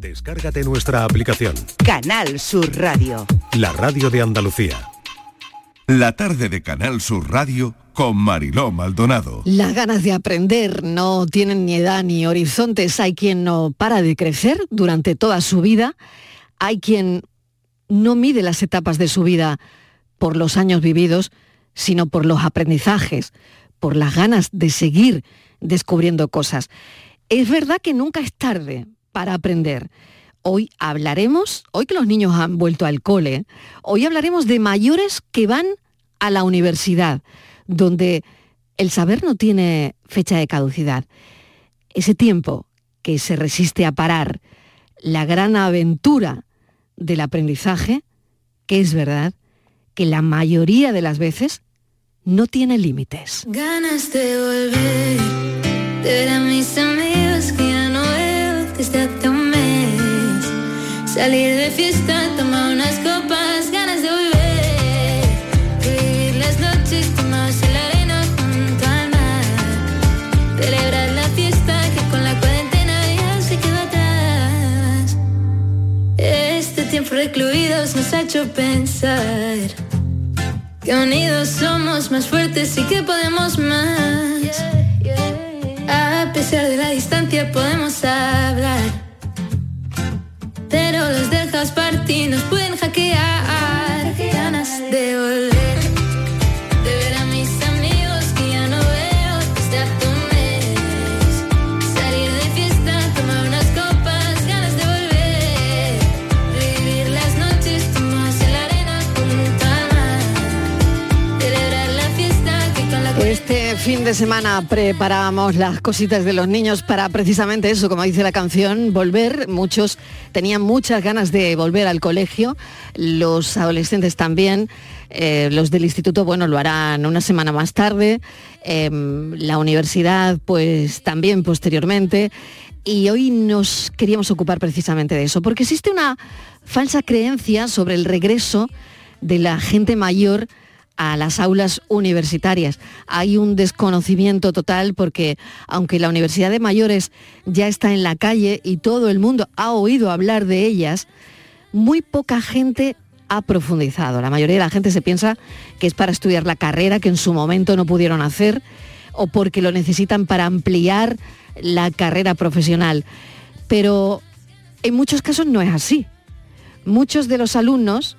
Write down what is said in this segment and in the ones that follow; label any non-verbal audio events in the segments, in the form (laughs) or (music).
Descárgate nuestra aplicación. Canal Sur Radio. La radio de Andalucía. La tarde de Canal Sur Radio con Mariló Maldonado. Las ganas de aprender no tienen ni edad ni horizontes. Hay quien no para de crecer durante toda su vida. Hay quien no mide las etapas de su vida por los años vividos, sino por los aprendizajes, por las ganas de seguir descubriendo cosas. Es verdad que nunca es tarde para aprender. Hoy hablaremos, hoy que los niños han vuelto al cole, hoy hablaremos de mayores que van a la universidad, donde el saber no tiene fecha de caducidad. Ese tiempo que se resiste a parar, la gran aventura del aprendizaje, que es verdad que la mayoría de las veces no tiene límites. Ganas de volver, de desde hace un mes. Salir de fiesta, tomar unas copas, ganas de volver. Vivir las noches tomadas en la arena junto al mar. Celebrar la fiesta que con la cuarentena ya se quedó atrás. Este tiempo recluidos nos ha hecho pensar que unidos somos más fuertes y que podemos más. A pesar de la distancia podemos hablar, pero los dejas partir nos pueden hackear. Ganas de fin de semana preparábamos las cositas de los niños para precisamente eso, como dice la canción, volver. Muchos tenían muchas ganas de volver al colegio, los adolescentes también. eh, los del instituto, bueno, lo harán una semana más tarde. em, la universidad, pues también posteriormente. Y hoy nos queríamos ocupar precisamente de eso, porque existe una falsa creencia sobre el regreso de la gente mayor a las aulas universitarias. Hay un desconocimiento total porque aunque la Universidad de Mayores ya está en la calle y todo el mundo ha oído hablar de ellas, muy poca gente ha profundizado. La mayoría de la gente se piensa que es para estudiar la carrera que en su momento no pudieron hacer o porque lo necesitan para ampliar la carrera profesional. Pero en muchos casos no es así. Muchos de los alumnos,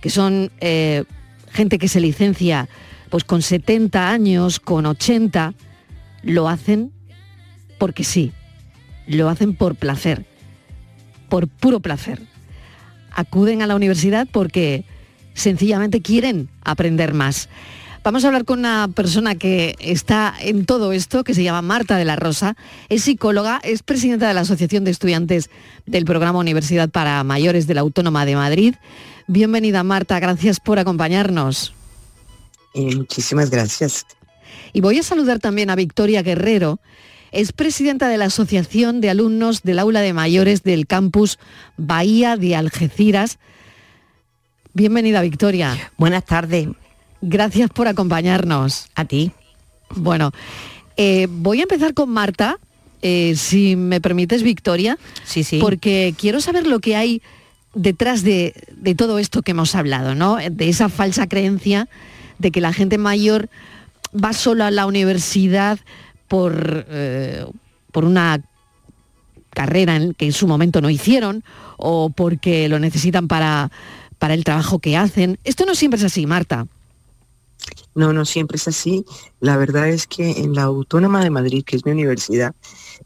que son eh, gente que se licencia pues con 70 años, con 80, lo hacen porque sí, lo hacen por placer, por puro placer. Acuden a la universidad porque sencillamente quieren aprender más. Vamos a hablar con una persona que está en todo esto, que se llama Marta de la Rosa, es psicóloga, es presidenta de la Asociación de Estudiantes del Programa Universidad para Mayores de la Autónoma de Madrid. Bienvenida Marta, gracias por acompañarnos. Eh, muchísimas gracias. Y voy a saludar también a Victoria Guerrero, es presidenta de la Asociación de Alumnos del Aula de Mayores del campus Bahía de Algeciras. Bienvenida Victoria. Buenas tardes. Gracias por acompañarnos. A ti. Bueno, eh, voy a empezar con Marta, eh, si me permites Victoria. Sí, sí. Porque quiero saber lo que hay detrás de, de todo esto que hemos hablado, ¿no? De esa falsa creencia de que la gente mayor va solo a la universidad por, eh, por una carrera que en su momento no hicieron o porque lo necesitan para, para el trabajo que hacen. Esto no siempre es así, Marta. No, no siempre es así. La verdad es que en la Autónoma de Madrid, que es mi universidad,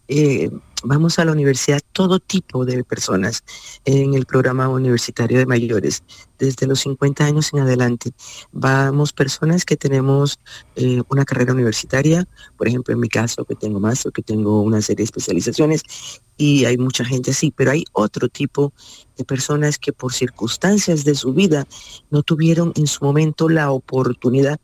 eh, vamos a la universidad todo tipo de personas en el programa universitario de mayores, desde los 50 años en adelante. Vamos personas que tenemos eh, una carrera universitaria, por ejemplo, en mi caso, que tengo más o que tengo una serie de especializaciones, y hay mucha gente así, pero hay otro tipo de personas que por circunstancias de su vida no tuvieron en su momento la oportunidad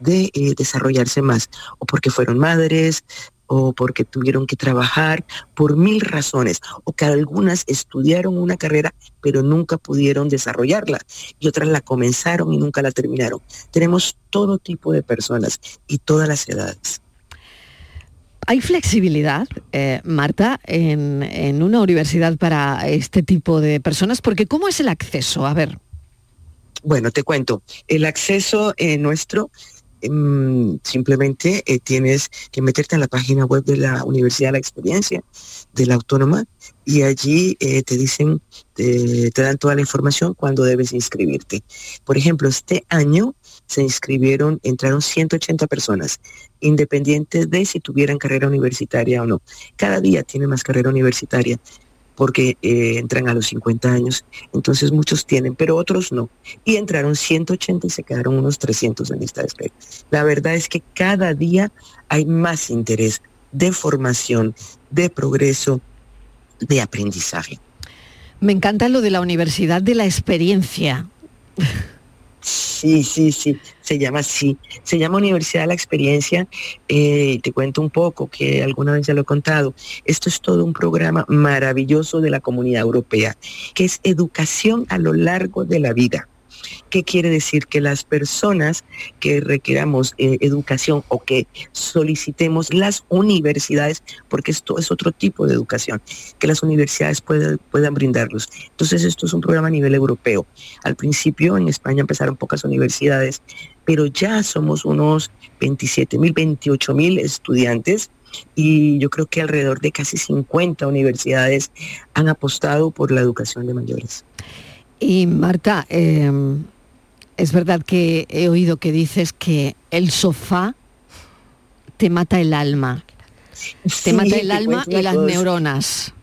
de eh, desarrollarse más, o porque fueron madres, o porque tuvieron que trabajar por mil razones, o que algunas estudiaron una carrera pero nunca pudieron desarrollarla y otras la comenzaron y nunca la terminaron. Tenemos todo tipo de personas y todas las edades. Hay flexibilidad, eh, Marta, en, una universidad para este tipo de personas, porque ¿cómo es el acceso? A ver. Bueno, te cuento. El acceso eh, nuestro simplemente eh, tienes que meterte en la página web de la Universidad de la Experiencia, de la Autónoma, y allí te dicen, te dan toda la información cuando debes inscribirte. Por ejemplo, este año se inscribieron, entraron 180 personas, independiente de si tuvieran carrera universitaria o no. Cada día tiene más carrera universitaria porque eh, entran a los 50 años, entonces muchos tienen, pero otros no. Y entraron 180 y se quedaron unos 300 en lista de espera. La verdad es que cada día hay más interés de formación, de progreso, de aprendizaje. Me encanta lo de la universidad de la experiencia. Sí, sí, sí, se llama así. Se llama Universidad de la Experiencia. Eh, te cuento un poco, que alguna vez ya lo he contado. Esto es todo un programa maravilloso de la Comunidad Europea, que es educación a lo largo de la vida. ¿Qué quiere decir? Que las personas que requeramos eh, educación o que solicitemos las universidades, porque esto es otro tipo de educación, que las universidades puedan, puedan brindarlos. Entonces esto es un programa a nivel europeo. Al principio en España empezaron pocas universidades, pero ya somos unos 27 mil, 28 mil estudiantes y yo creo que alrededor de casi 50 universidades han apostado por la educación de mayores. Y Marta, em, es verdad que he oído que dices que el sofá te mata el alma. te mata el alma y las neuronas.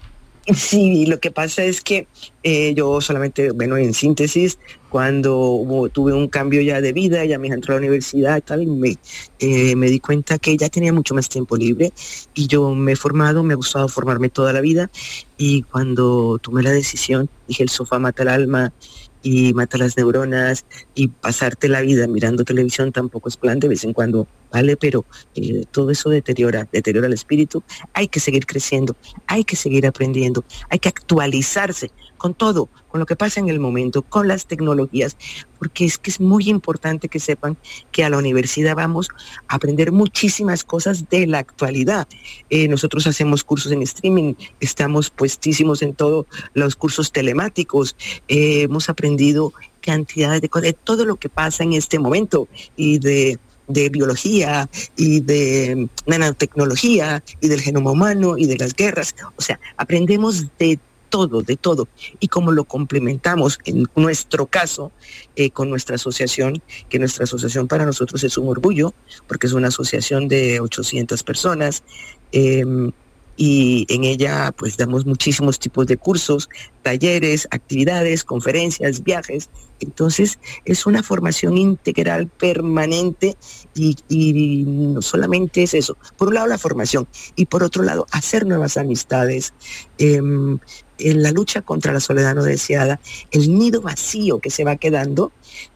(laughs) Sí, lo que pasa es que eh, yo solamente, bueno, en síntesis, cuando tuve un cambio ya de vida, ya me entró a la universidad y tal, me, eh, me di cuenta que ya tenía mucho más tiempo libre y yo me he formado, me ha gustado formarme toda la vida y cuando tomé la decisión, dije, el sofá mata el alma, y mata las neuronas y pasarte la vida mirando televisión tampoco es plan de vez en cuando, ¿vale? Pero eh, todo eso deteriora, deteriora el espíritu. Hay que seguir creciendo, hay que seguir aprendiendo, hay que actualizarse con todo, con lo que pasa en el momento, con las tecnologías, porque es que es muy importante que sepan que a la universidad vamos a aprender muchísimas cosas de la actualidad. Eh, nosotros hacemos cursos en streaming, estamos puestísimos en todos los cursos telemáticos, eh, hemos aprendido cantidades de cosas, de todo lo que pasa en este momento y de de biología y de nanotecnología y del genoma humano y de las guerras. O sea, aprendemos de todo, de todo. Y como lo complementamos en nuestro caso eh, con nuestra asociación, que nuestra asociación para nosotros es un orgullo, porque es una asociación de 800 personas. Em, y en ella pues damos muchísimos tipos de cursos, talleres, actividades, conferencias, viajes. Entonces es una formación integral permanente y, no solamente es eso. Por un lado la formación y por otro lado hacer nuevas amistades, em, en la lucha contra la soledad no deseada, el nido vacío que se va quedando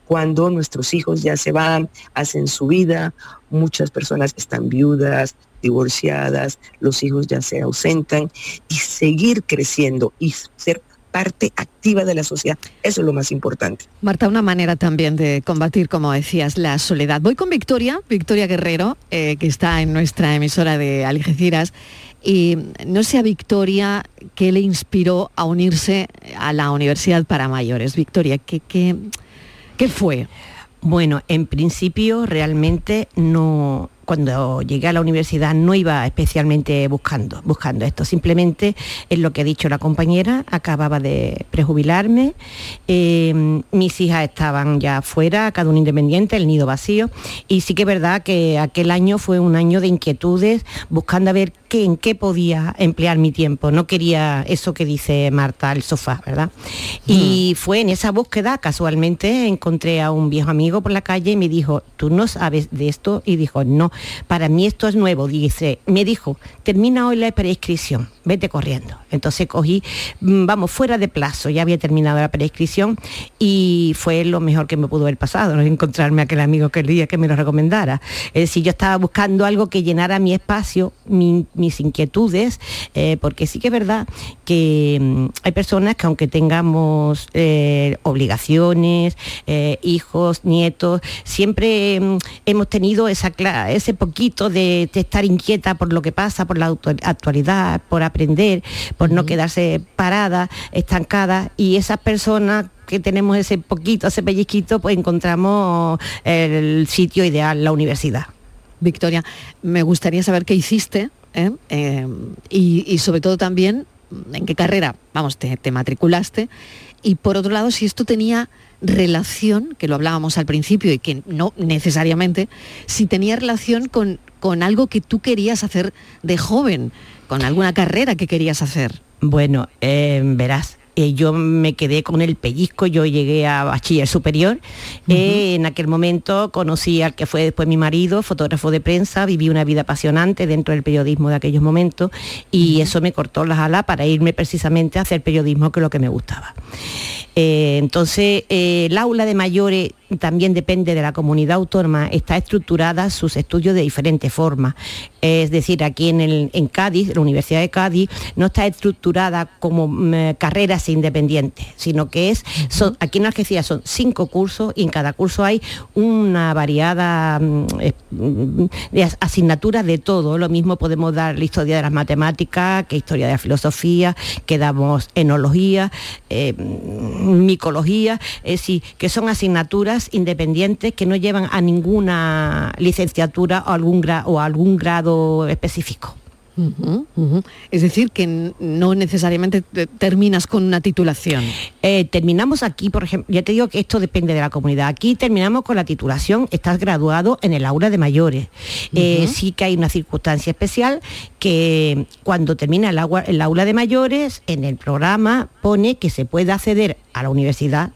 cuando nuestros hijos ya se van, hacen su vida, muchas personas están viudas, divorciadas, los hijos ya se ausentan y seguir creciendo y ser parte activa de la sociedad. Eso es lo más importante. Marta, una manera también de combatir, como decías, la soledad. Voy con Victoria, Victoria Guerrero, eh, que está en nuestra emisora de Algeciras. Y no sé a Victoria qué le inspiró a unirse a la Universidad para Mayores. Victoria, ¿qué, qué, qué fue? Bueno, en principio realmente no, cuando llegué a la universidad no iba especialmente buscando, buscando esto, simplemente es lo que ha dicho la compañera, acababa de prejubilarme, em, mis hijas estaban ya fuera, cada uno independiente, el nido vacío, y sí que es verdad que aquel año fue un año de inquietudes, buscando a ver qué, en qué podía emplear mi tiempo, no quería eso que dice Marta, el sofá, ¿verdad? Y fue en esa búsqueda, casualmente, encontré a un viejo amigo por la calle y me dijo, ¿tú no sabes de esto? Y dijo, no, para mí esto es nuevo, dice, me dijo, termina hoy la prescripción, vete corriendo. Entonces cogí, mm, vamos, fuera de plazo, ya había terminado la prescripción y fue lo mejor que me pudo haber pasado, no encontrarme aquel amigo que el día que me lo recomendara. Es decir, yo estaba buscando algo que llenara mi espacio, mis inquietudes, eh, porque sí que es verdad que mm, hay personas que aunque tengamos eh, obligaciones, eh, hijos, nietos, siempre mm, hemos tenido esa, clase ese poquito de, de estar inquieta por lo que pasa, por la actualidad, por aprender, por no quedarse parada, estancada y esas personas que tenemos ese poquito, ese pellizquito, pues encontramos el sitio ideal, la universidad. Victoria, me gustaría saber qué hiciste ¿eh? Eh, y, y sobre todo también en qué carrera, vamos, te, te matriculaste y por otro lado si esto tenía relación, que lo hablábamos al principio y que no necesariamente, si tenía relación con, con algo que tú querías hacer de joven, con alguna carrera que querías hacer. Bueno, eh, verás, eh, yo me quedé con el pellizco, yo llegué a bachiller superior. Eh, en aquel momento conocí al que fue después mi marido, fotógrafo de prensa, viví una vida apasionante dentro del periodismo de aquellos momentos y eso me cortó las alas para irme precisamente a hacer periodismo, que es lo que me gustaba. Eh, entonces, el aula de mayores también depende de la comunidad autónoma, está estructurada sus estudios de diferentes formas. Es decir, aquí en, el- en Cádiz, la Universidad de Cádiz, no está estructurada como mm, carreras independientes, sino que es, son- aquí en Algeciras son cinco cursos y en cada curso hay una variada mm, mm, de as- asignaturas de todo. Lo mismo podemos dar la historia de las matemáticas, que historia de la filosofía, que damos enología, eh, micología, es decir, que son asignaturas independientes que no llevan a ninguna licenciatura o algún, gra- o algún grado específico. Es decir, que no necesariamente te- terminas con una titulación. Eh, terminamos aquí, por ejemplo, ya te digo que esto depende de la comunidad. Aquí terminamos con la titulación, estás graduado en el aula de mayores. Eh, sí que hay una circunstancia especial que cuando termina el, agua- el aula de mayores, en el programa pone que se puede acceder a la universidad.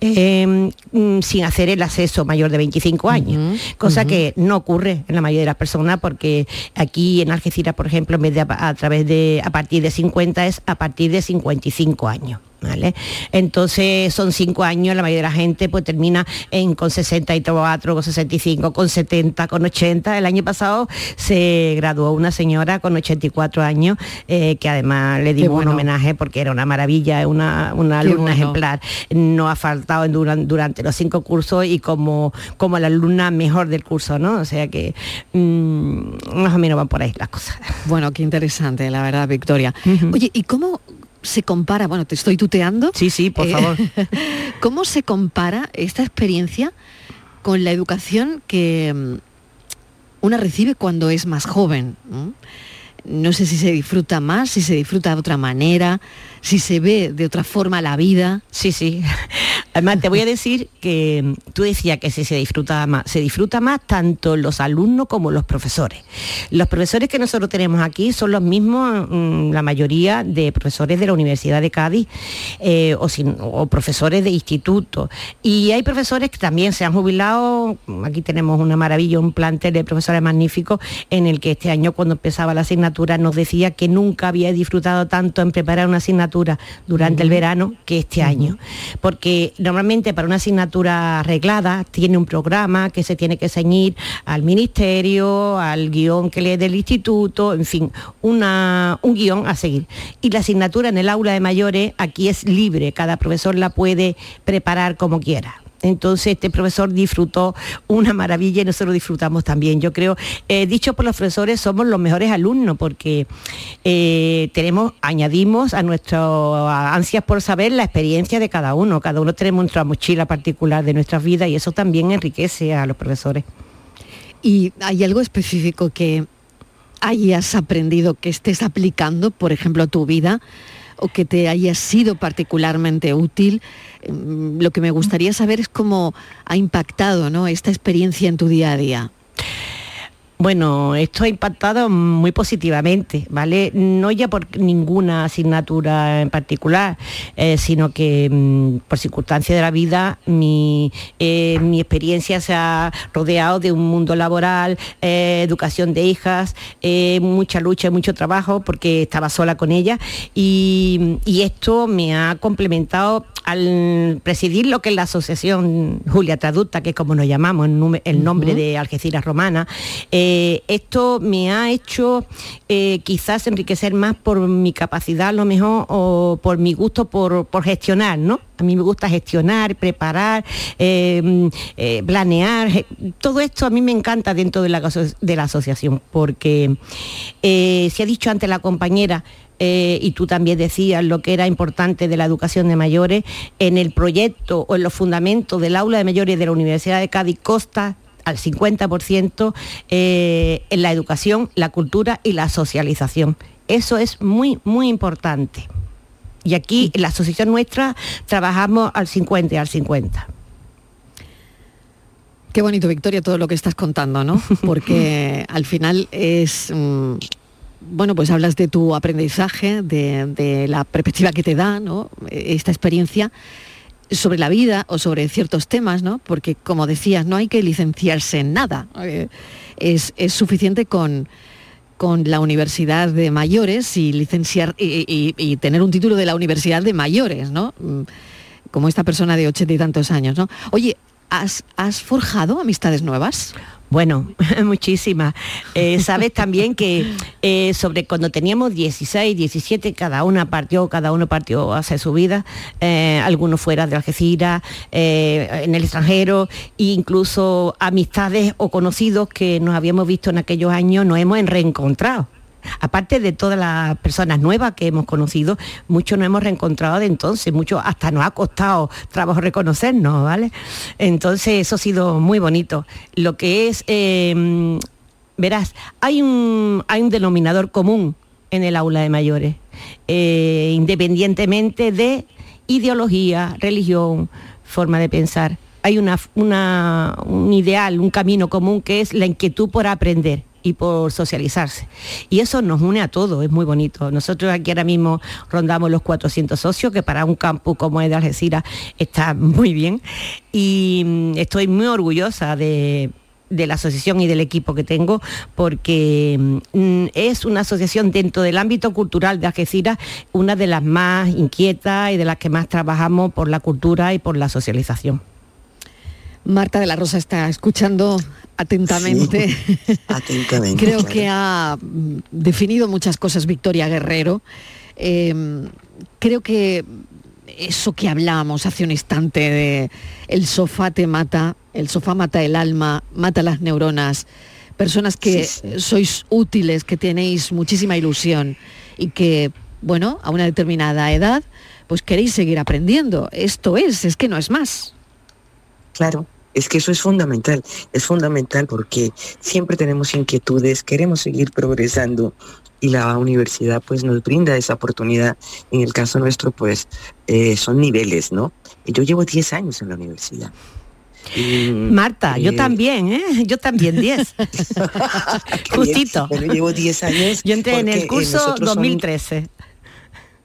Eh, mm, sin hacer el acceso mayor de 25 años, cosa que no ocurre en la mayoría de las personas porque aquí en Algeciras, por ejemplo, en vez de a, a través de a partir de 50 es a partir de 55 años. ¿Vale? Entonces son cinco años, la mayoría de la gente pues termina en con 64, con 65, con 70, con 80. El año pasado se graduó una señora con 84 años, eh, que además le dimos bueno. un homenaje porque era una maravilla, una, una alumna bueno. ejemplar. No ha faltado durante los cinco cursos y como, como la alumna mejor del curso, ¿no? O sea que mm, más o menos van por ahí las cosas. Bueno, qué interesante, la verdad, Victoria. Oye, ¿y cómo se compara? Bueno, te estoy tuteando. Sí, sí, por Eh, favor. (laughs) ¿Cómo se compara esta experiencia con la educación que mm, una recibe cuando es más joven? ¿no? No sé si se disfruta más, si se disfruta de otra manera, si se ve de otra forma la vida. Sí, sí. (laughs) Además, te voy a decir que tú decías que si se disfruta más, se disfruta más tanto los alumnos como los profesores. Los profesores que nosotros tenemos aquí son los mismos, mm, la mayoría de profesores de la Universidad de Cádiz eh, o profesores de instituto. Y hay profesores que también se han jubilado, aquí tenemos una maravilla, un plantel de profesores magníficos en el que este año cuando empezaba la asignatura nos decía que nunca había disfrutado tanto en preparar una asignatura durante el verano que este año. Porque normalmente para una asignatura arreglada tiene un programa que se tiene que ceñir al ministerio, al guion que lee del instituto, en fin, una, un guion a seguir. Y la asignatura en el aula de mayores aquí es libre, cada profesor la puede preparar como quiera. Entonces este profesor disfrutó una maravilla y nosotros disfrutamos también. Yo creo, eh, dicho por los profesores, somos los mejores alumnos porque eh, tenemos, añadimos a nuestras ansias por saber la experiencia de cada uno. Cada uno tenemos nuestra mochila particular de nuestras vidas y eso también enriquece a los profesores. ¿Y hay algo específico que hayas aprendido, que estés aplicando, por ejemplo, a tu vida, o que te haya sido particularmente útil? Mm, Lo que me gustaría saber es cómo ha impactado ¿no? esta experiencia en tu día a día. Bueno, esto ha impactado muy positivamente, ¿vale? No ya por ninguna asignatura en particular, eh, sino que mm, por circunstancias de la vida mi, eh, mi experiencia se ha rodeado de un mundo laboral, eh, educación de hijas, mucha lucha y mucho trabajo porque estaba sola con ella y, y esto me ha complementado al presidir lo que es la asociación Julia Traducta, que es como nos llamamos, el, nombre de Algeciras Romana, eh, Eh, esto me ha hecho eh, quizás enriquecer más por mi capacidad a lo mejor o por mi gusto por, gestionar, ¿no? A mí me gusta gestionar, preparar, planear. Todo esto a mí me encanta dentro de la, de la asociación porque se ha dicho ante la compañera, eh, y tú también decías lo que era importante de la educación de mayores, en el proyecto o en los fundamentos del aula de mayores de la Universidad de Cádiz Costa al 50% eh, en la educación, la cultura y la socialización. Eso es muy, muy importante. Y aquí en la asociación nuestra trabajamos al 50 y al 50. Qué bonito, Victoria, todo lo que estás contando, ¿no? (laughs) Porque al final es... Mm, bueno, pues hablas de tu aprendizaje, de, la perspectiva que te da esta experiencia sobre la vida o sobre ciertos temas, ¿no? Porque como decías, no hay que licenciarse en nada. Eh, es, suficiente con, con la universidad de mayores y licenciar y, tener un título de la universidad de mayores, ¿no? Mm, como esta persona de ochenta y tantos años, ¿no? Oye, ¿has, forjado amistades nuevas? Bueno, (laughs) muchísimas. Eh, sabes también que eh, sobre cuando teníamos 16, 17, cada una partió, cada uno partió hacia su vida, eh, algunos fuera de Algeciras, en el extranjero, e incluso amistades o conocidos que nos habíamos visto en aquellos años nos hemos reencontrado. Aparte de todas las personas nuevas que hemos conocido, muchos nos hemos reencontrado de entonces, mucho hasta nos ha costado trabajo reconocernos, ¿vale? Entonces eso ha sido muy bonito. Lo que es, em, verás, hay un, hay un denominador común en el aula de mayores, eh, independientemente de ideología, religión, forma de pensar. Hay una, un ideal, un camino común que es la inquietud por aprender y por socializarse. Y eso nos une a todos, es muy bonito. Nosotros aquí ahora mismo rondamos los 400 socios, que para un campus como es de Algeciras está (laughs) muy bien. Y mm, estoy muy orgullosa de, la asociación y del equipo que tengo, porque mm, es una asociación dentro del ámbito cultural de Algeciras, una de las más inquietas y de las que más trabajamos por la cultura y por la socialización. Marta de la Rosa está escuchando atentamente. (laughs) atentamente. Creo que ha definido muchas cosas Victoria Guerrero. Em, creo que eso que hablábamos hace un instante de el sofá te mata, el sofá mata el alma, mata las neuronas, personas que sois útiles, que tenéis muchísima ilusión y que, bueno, a una determinada edad, pues queréis seguir aprendiendo. Esto es, es que no es más. Claro, es que eso es fundamental, es fundamental porque siempre tenemos inquietudes, queremos seguir progresando y la universidad pues nos brinda esa oportunidad. En el caso nuestro pues eh, son niveles, ¿no? Yo llevo 10 años en la universidad. Marta, yo eh, también, ¿eh? Yo también 10. (laughs) Justito. Bueno, llevo 10 años. Yo entré en el curso 2013.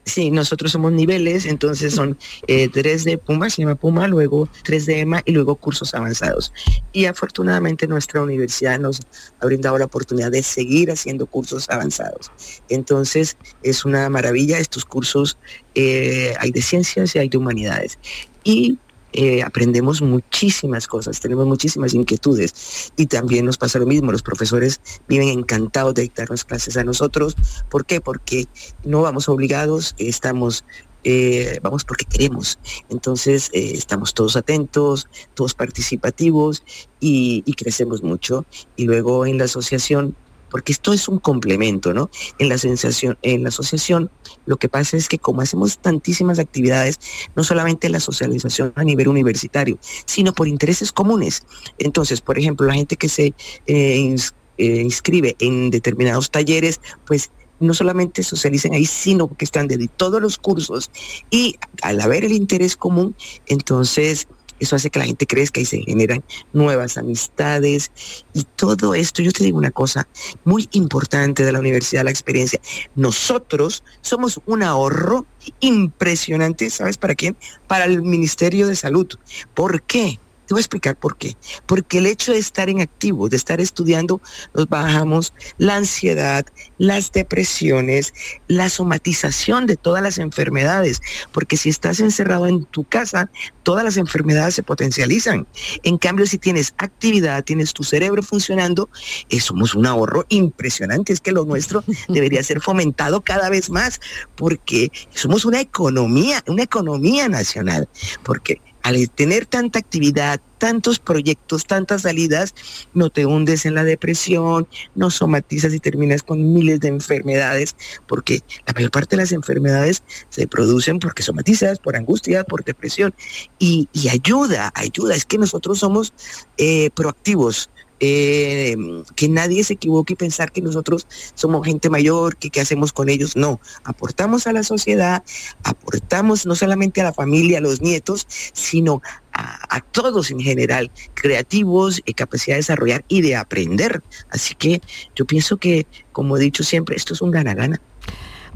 Sí, nosotros somos niveles, entonces son eh, tres de Puma, se llama Puma, luego tres de EMA y luego cursos avanzados. Y afortunadamente nuestra universidad nos ha brindado la oportunidad de seguir haciendo cursos avanzados. Entonces es una maravilla, estos cursos eh, hay de ciencias y hay de humanidades. Y eh, aprendemos muchísimas cosas, tenemos muchísimas inquietudes y también nos pasa lo mismo, los profesores viven encantados de dictarnos clases a nosotros. ¿Por qué? Porque no vamos obligados, estamos eh, vamos porque queremos. Entonces eh, estamos todos atentos, todos participativos y, crecemos mucho. Y luego en la asociación porque esto es un complemento, ¿no? En la sensación, en la asociación, lo que pasa es que como hacemos tantísimas actividades, no solamente la socialización a nivel universitario, sino por intereses comunes. Entonces, por ejemplo, la gente que se eh, eh, inscribe en determinados talleres, pues no solamente socialicen ahí, sino que están de todos los cursos y al haber el interés común, entonces eso hace que la gente crezca y se generan nuevas amistades y todo esto. Yo te digo una cosa muy importante de la universidad, la experiencia. Nosotros somos un ahorro impresionante, ¿sabes para quién? Para el Ministerio de Salud. ¿Por qué? Te voy a explicar por qué. Porque el hecho de estar en activo, de estar estudiando, nos bajamos la ansiedad, las depresiones, la somatización de todas las enfermedades. Porque si estás encerrado en tu casa, todas las enfermedades se potencializan. En cambio, si tienes actividad, tienes tu cerebro funcionando, eh, somos un ahorro impresionante. Es que lo nuestro (laughs) debería ser fomentado cada vez más porque somos una economía, una economía nacional. Porque al tener tanta actividad, tantos proyectos, tantas salidas, no te hundes en la depresión, no somatizas y terminas con miles de enfermedades, porque la mayor parte de las enfermedades se producen porque somatizas, por angustia, por depresión. Y, ayuda, ayuda, es que nosotros somos eh, proactivos, eh, que nadie se equivoque y pensar que nosotros somos gente mayor, que qué hacemos con ellos. No, aportamos a la sociedad, aportamos no solamente a la familia, a los nietos, sino a, todos en general, creativos, y capacidad de desarrollar y de aprender. Así que yo pienso que, como he dicho siempre, esto es un gana-gana.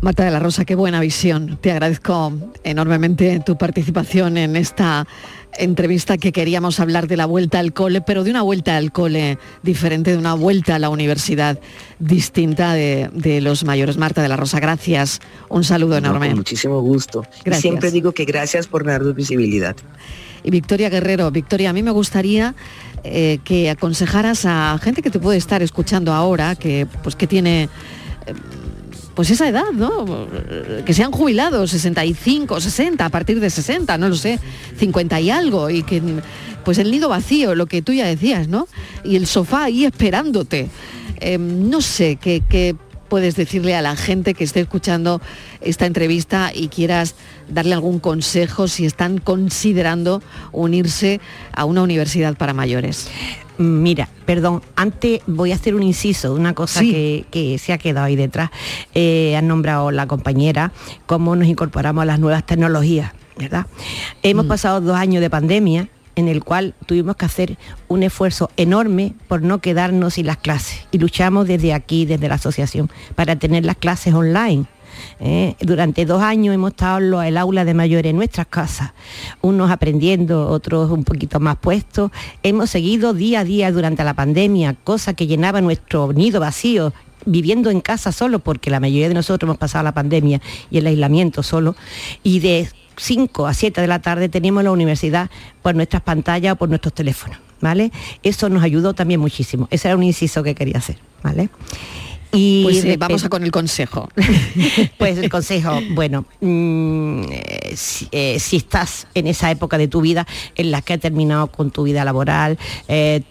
Marta de la Rosa, qué buena visión. Te agradezco enormemente tu participación en esta entrevista que queríamos hablar de la vuelta al cole, pero de una vuelta al cole diferente, de una vuelta a la universidad distinta de, los mayores. Marta de la Rosa, gracias. Un saludo enorme. muchísimo gusto. siempre digo que gracias por darnos visibilidad. Y Victoria Guerrero, Victoria, a mí me gustaría eh, que aconsejaras a gente que te puede estar escuchando ahora, que pues que tiene eh, pues esa edad, ¿no? Que sean jubilados, 65, 60, a partir de 60, no lo sé, 50 y algo, y que pues el nido vacío, lo que tú ya decías, ¿no? Y el sofá ahí esperándote. Em, no sé qué, puedes decirle a la gente que esté escuchando esta entrevista y quieras darle algún consejo si están considerando unirse a una universidad para mayores. Mira, perdón, antes voy a hacer un inciso de una cosa que, se ha quedado ahí detrás. Eh, han nombrado la compañera cómo nos incorporamos a las nuevas tecnologías, ¿verdad? Hemos mm. pasado dos años de pandemia en el cual tuvimos que hacer un esfuerzo enorme por no quedarnos sin las clases y luchamos desde aquí, desde la asociación, para tener las clases online ¿eh? Durante dos años hemos estado en el aula de mayores en nuestras casas, unos aprendiendo, otros un poquito más puestos. Hemos seguido día a día durante la pandemia, cosa que llenaba nuestro nido vacío viviendo en casa solo, porque la mayoría de nosotros hemos pasado la pandemia y el aislamiento solo, y de 5 a 7 de la tarde teníamos la universidad por nuestras pantallas o por nuestros teléfonos, ¿vale? Eso nos ayudó también muchísimo. Ese era un inciso que quería hacer, ¿vale? Y pues eh, vamos a con el consejo. (laughs) pues el consejo, bueno, mm, eh, eh, si, estás en esa época de tu vida en la que has terminado con tu vida laboral,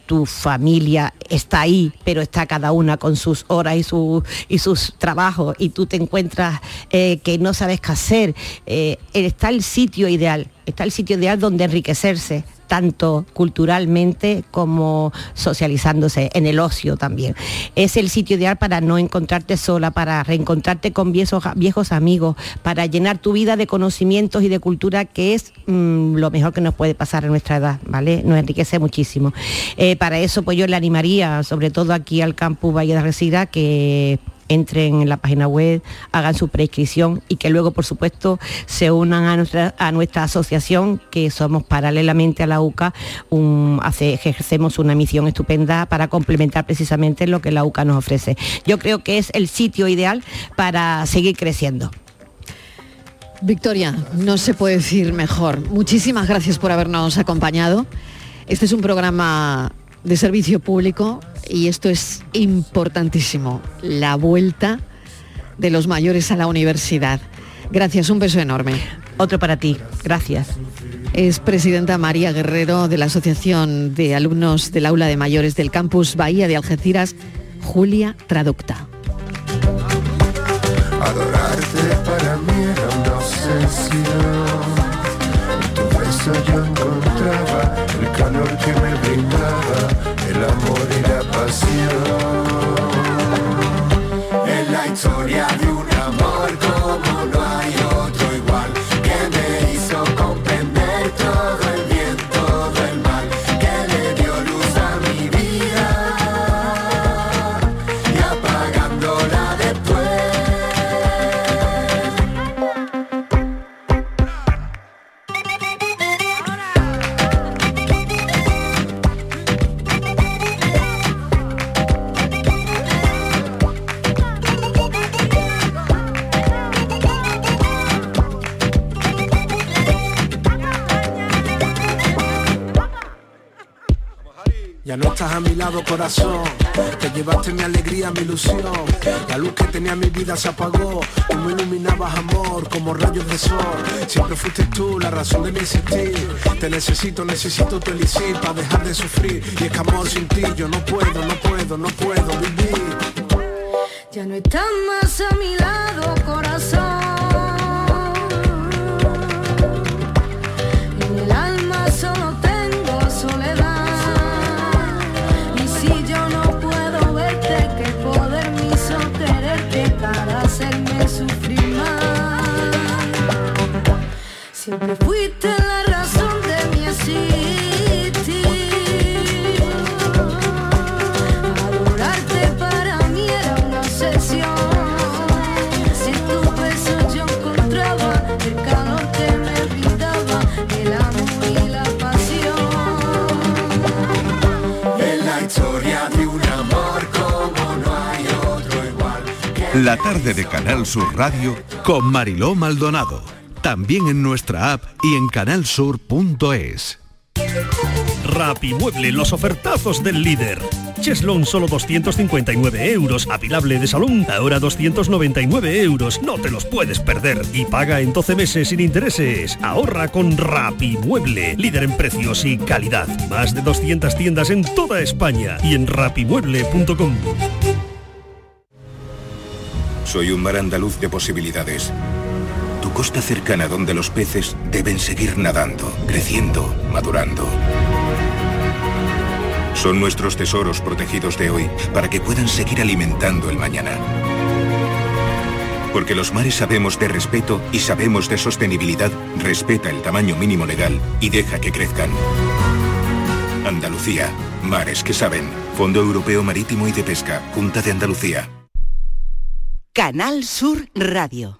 tu familia está ahí, pero está cada una con sus horas y, y sus trabajos y tú te encuentras que no sabes qué hacer, está el sitio ideal, está el sitio ideal donde enriquecerse, tanto culturalmente como socializándose en el ocio también. Es el sitio ideal para no encontrarte sola, para reencontrarte con viejos, viejos amigos, para llenar tu vida de conocimientos y de cultura que es mm, lo mejor que nos puede pasar en nuestra edad, ¿vale? Nos enriquece muchísimo. Eh, para eso pues yo le animaría, sobre todo aquí al campus Valle de Resida, que entren en la página web, hagan su prescripción y que luego, por supuesto, se unan a nuestra, asociación, que somos paralelamente a la UCA, ejercemos una misión estupenda para complementar precisamente lo que la UCA nos ofrece. Yo creo que es el sitio ideal para seguir creciendo. Victoria, no se puede decir mejor. Muchísimas gracias por habernos acompañado. Este es un programa de servicio público y esto es importantísimo, la vuelta de los mayores a la universidad. Gracias, un beso enorme. Otro para ti, gracias. Es presidenta María Guerrero de la Asociación de Alumnos del Aula de Mayores del Campus Bahía de Algeciras, Julia Traducta. para mí el no estás a mi lado corazón, te llevaste mi alegría, mi ilusión. La luz que tenía mi vida se apagó, tú me iluminabas amor como rayos de sol. Siempre fuiste tú la razón de mi existir. Te necesito, necesito tu elixir para dejar de sufrir. Y es que amor sin ti yo no puedo, no puedo, no puedo vivir. Ya no estás más a mi lado Siempre fuiste la razón de mi existir. Adorarte para mí era una obsesión. Si en tu beso yo encontraba el calor que me brindaba, el amor y la pasión. Es la historia de un amor como no hay otro igual. La tarde de Canal Sur Radio Con Mariló Maldonado. También en nuestra app y en canalsur.es. Rapimueble, los ofertazos del líder. Cheslon solo 259 euros. Apilable de salón, ahora 299 euros. No te los puedes perder. Y paga en 12 meses sin intereses. Ahorra con Rapimueble, líder en precios y calidad. Más de 200 tiendas en toda España y en rapimueble.com. Soy un mar andaluz de posibilidades. Tu costa cercana donde los peces deben seguir nadando, creciendo, madurando. Son nuestros tesoros protegidos de hoy para que puedan seguir alimentando el mañana. Porque los mares sabemos de respeto y sabemos de sostenibilidad, respeta el tamaño mínimo legal y deja que crezcan. Andalucía, mares que saben. Fondo Europeo Marítimo y de Pesca, Junta de Andalucía. Canal Sur Radio.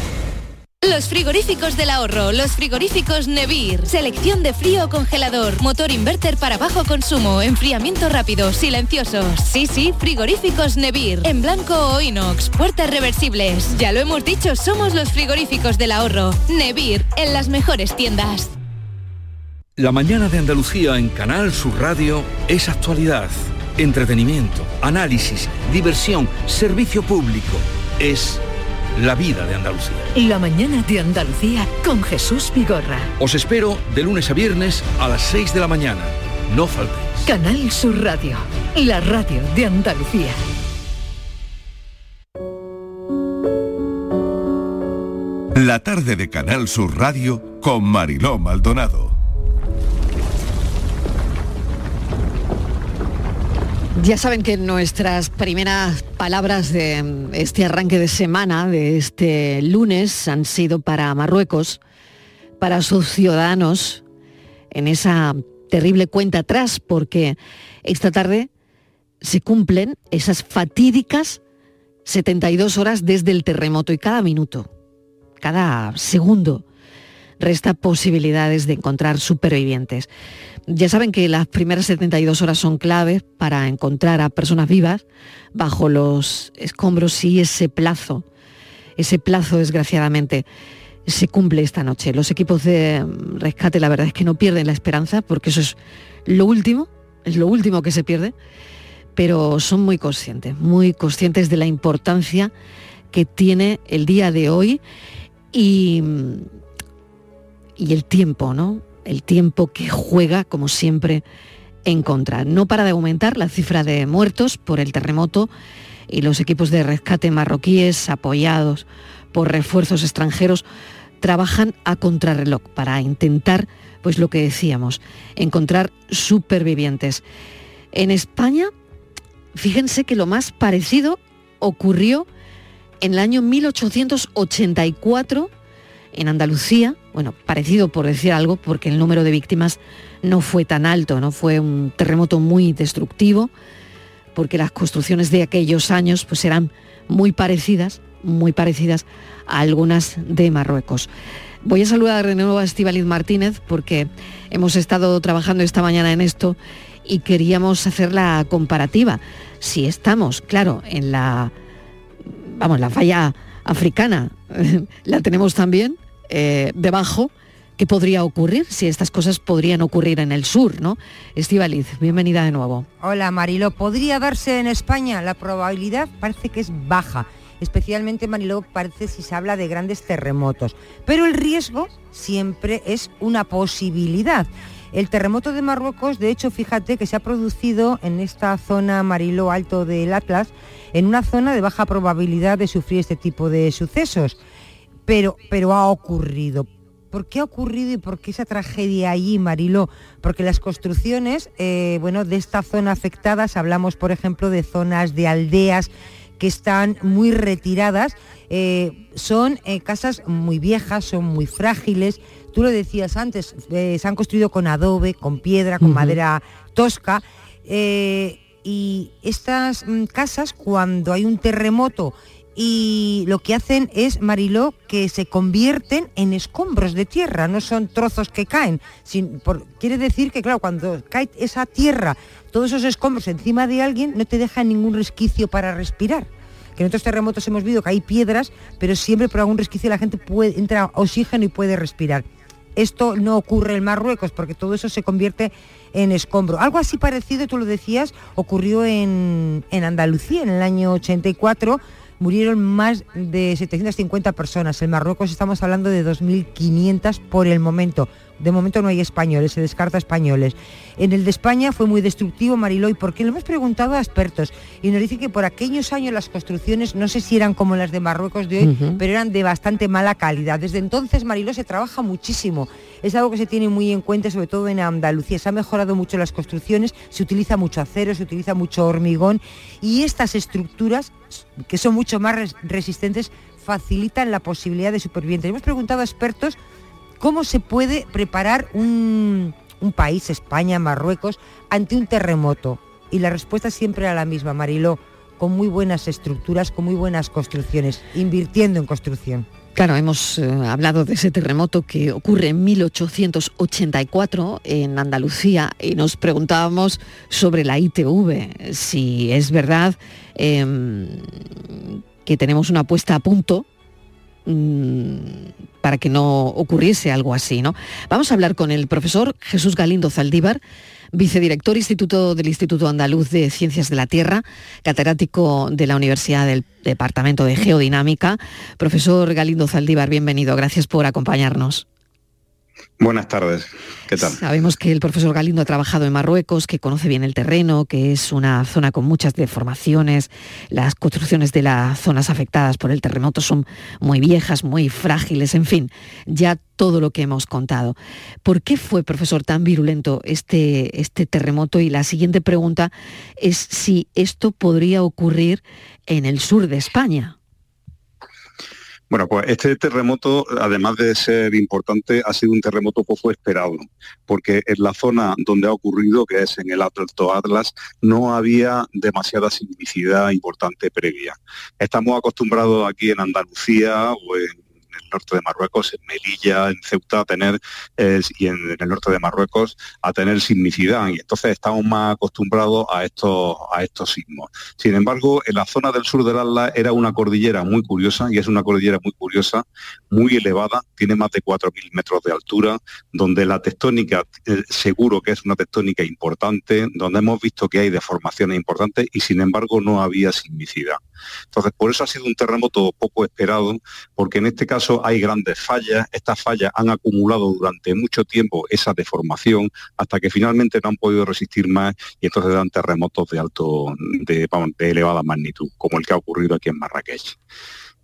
Los frigoríficos del ahorro, los frigoríficos Nevir. Selección de frío congelador, motor inverter para bajo consumo, enfriamiento rápido, silenciosos. Sí, sí, frigoríficos Nevir. En blanco o inox, puertas reversibles. Ya lo hemos dicho, somos los frigoríficos del ahorro. Nevir, en las mejores tiendas. La mañana de Andalucía en Canal Sur Radio es actualidad, entretenimiento, análisis, diversión, servicio público. Es la vida de Andalucía. La mañana de Andalucía con Jesús Vigorra. Os espero de lunes a viernes a las 6 de la mañana. No faltéis. Canal Sur Radio, la radio de Andalucía. La tarde de Canal Sur Radio con Mariló Maldonado. Ya saben que nuestras primeras palabras de este arranque de semana, de este lunes, han sido para Marruecos, para sus ciudadanos, en esa terrible cuenta atrás, porque esta tarde se cumplen esas fatídicas 72 horas desde el terremoto y cada minuto, cada segundo resta posibilidades de encontrar supervivientes. Ya saben que las primeras 72 horas son claves para encontrar a personas vivas bajo los escombros y ese plazo, ese plazo desgraciadamente se cumple esta noche. Los equipos de rescate la verdad es que no pierden la esperanza porque eso es lo último, es lo último que se pierde, pero son muy conscientes, muy conscientes de la importancia que tiene el día de hoy y, y el tiempo, ¿no? El tiempo que juega, como siempre, encontrar. No para de aumentar la cifra de muertos por el terremoto y los equipos de rescate marroquíes apoyados por refuerzos extranjeros trabajan a contrarreloj para intentar, pues lo que decíamos, encontrar supervivientes. En España, fíjense que lo más parecido ocurrió en el año 1884 en Andalucía, bueno, parecido por decir algo, porque el número de víctimas no fue tan alto, no fue un terremoto muy destructivo, porque las construcciones de aquellos años pues eran muy parecidas, muy parecidas a algunas de Marruecos. Voy a saludar de nuevo a Estivaliz Martínez porque hemos estado trabajando esta mañana en esto y queríamos hacer la comparativa. Si estamos, claro, en la vamos, la falla africana (laughs) la tenemos también eh, debajo, ¿qué podría ocurrir si estas cosas podrían ocurrir en el sur, ¿no? Estivaliz, bienvenida de nuevo. Hola Marilo, ¿podría darse en España? La probabilidad parece que es baja, especialmente Marilo parece si se habla de grandes terremotos, pero el riesgo siempre es una posibilidad. El terremoto de Marruecos, de hecho, fíjate que se ha producido en esta zona Mariló Alto del Atlas, en una zona de baja probabilidad de sufrir este tipo de sucesos. Pero, pero ha ocurrido. ¿Por qué ha ocurrido y por qué esa tragedia allí, Mariló? Porque las construcciones, eh, bueno, de esta zona afectadas, hablamos, por ejemplo, de zonas de aldeas que están muy retiradas, eh, son eh, casas muy viejas, son muy frágiles, Tú lo decías antes, se han construido con adobe, con piedra, con madera tosca. Y estas mm, casas, cuando hay un terremoto y lo que hacen es, Mariló, que se convierten en escombros de tierra, no son trozos que caen. quiere decir que, claro, cuando cae esa tierra, todos esos escombros encima de alguien, no te dejan ningún resquicio para respirar que en otros terremotos hemos visto que hay piedras, pero siempre por algún resquicio la gente entra oxígeno y puede respirar. Esto no ocurre en Marruecos porque todo eso se convierte en escombro. Algo así parecido, tú lo decías, ocurrió en, en Andalucía en el año 84 murieron más de 750 personas. En Marruecos estamos hablando de 2.500 por el momento. De momento no hay españoles, se descarta españoles. En el de España fue muy destructivo, Mariloy, porque lo hemos preguntado a expertos y nos dicen que por aquellos años las construcciones, no sé si eran como las de Marruecos de hoy, pero eran de bastante mala calidad. Desde entonces, Mariló, se trabaja muchísimo. Es algo que se tiene muy en cuenta, sobre todo en Andalucía. Se han mejorado mucho las construcciones, se utiliza mucho acero, se utiliza mucho hormigón y estas estructuras, que son mucho más resistentes, facilitan la posibilidad de supervivientes. Hemos preguntado a expertos ¿Cómo se puede preparar un, país, España, Marruecos, ante un terremoto? Y la respuesta siempre era la misma, Mariló, con muy buenas estructuras, con muy buenas construcciones, invirtiendo en construcción. Claro, hemos eh, hablado de ese terremoto que ocurre en 1884 en Andalucía y nos preguntábamos sobre la ITV, si es verdad em, que tenemos una puesta a punto mm, para que no ocurriese algo así. ¿no? Vamos a hablar con el profesor Jesús Galindo Zaldívar, vicedirector Instituto del Instituto Andaluz de Ciencias de la Tierra, catedrático de la Universidad del Departamento de Geodinámica. Profesor Galindo Zaldívar, bienvenido. Gracias por acompañarnos. Buenas tardes, ¿qué tal? Sabemos que el profesor Galindo ha trabajado en Marruecos, que conoce bien el terreno, que es una zona con muchas deformaciones, las construcciones de las zonas afectadas por el terremoto son muy viejas, muy frágiles, en fin, ya todo lo que hemos contado. ¿Por qué fue, profesor, tan virulento este, este terremoto? Y la siguiente pregunta es si esto podría ocurrir en el sur de España. Bueno, pues este terremoto, además de ser importante, ha sido un terremoto poco esperado, porque en la zona donde ha ocurrido, que es en el Alto Atlas, no había demasiada sismicidad importante previa. Estamos acostumbrados aquí en Andalucía o en norte de Marruecos, en Melilla, en Ceuta, a tener, y en, el norte de Marruecos, a tener sismicidad. Y entonces estamos más acostumbrados a estos, a estos sismos. Sin embargo, en la zona del sur del Atlas era una cordillera muy curiosa, y es una cordillera muy curiosa, muy elevada, tiene más de 4.000 metros de altura, donde la tectónica, eh, seguro que es una tectónica importante, donde hemos visto que hay deformaciones importantes y sin embargo no había sismicidad. Entonces, por eso ha sido un terremoto poco esperado, porque en este caso hay grandes fallas, estas fallas han acumulado durante mucho tiempo esa deformación hasta que finalmente no han podido resistir más y entonces dan terremotos de alto, de, de elevada magnitud, como el que ha ocurrido aquí en Marrakech.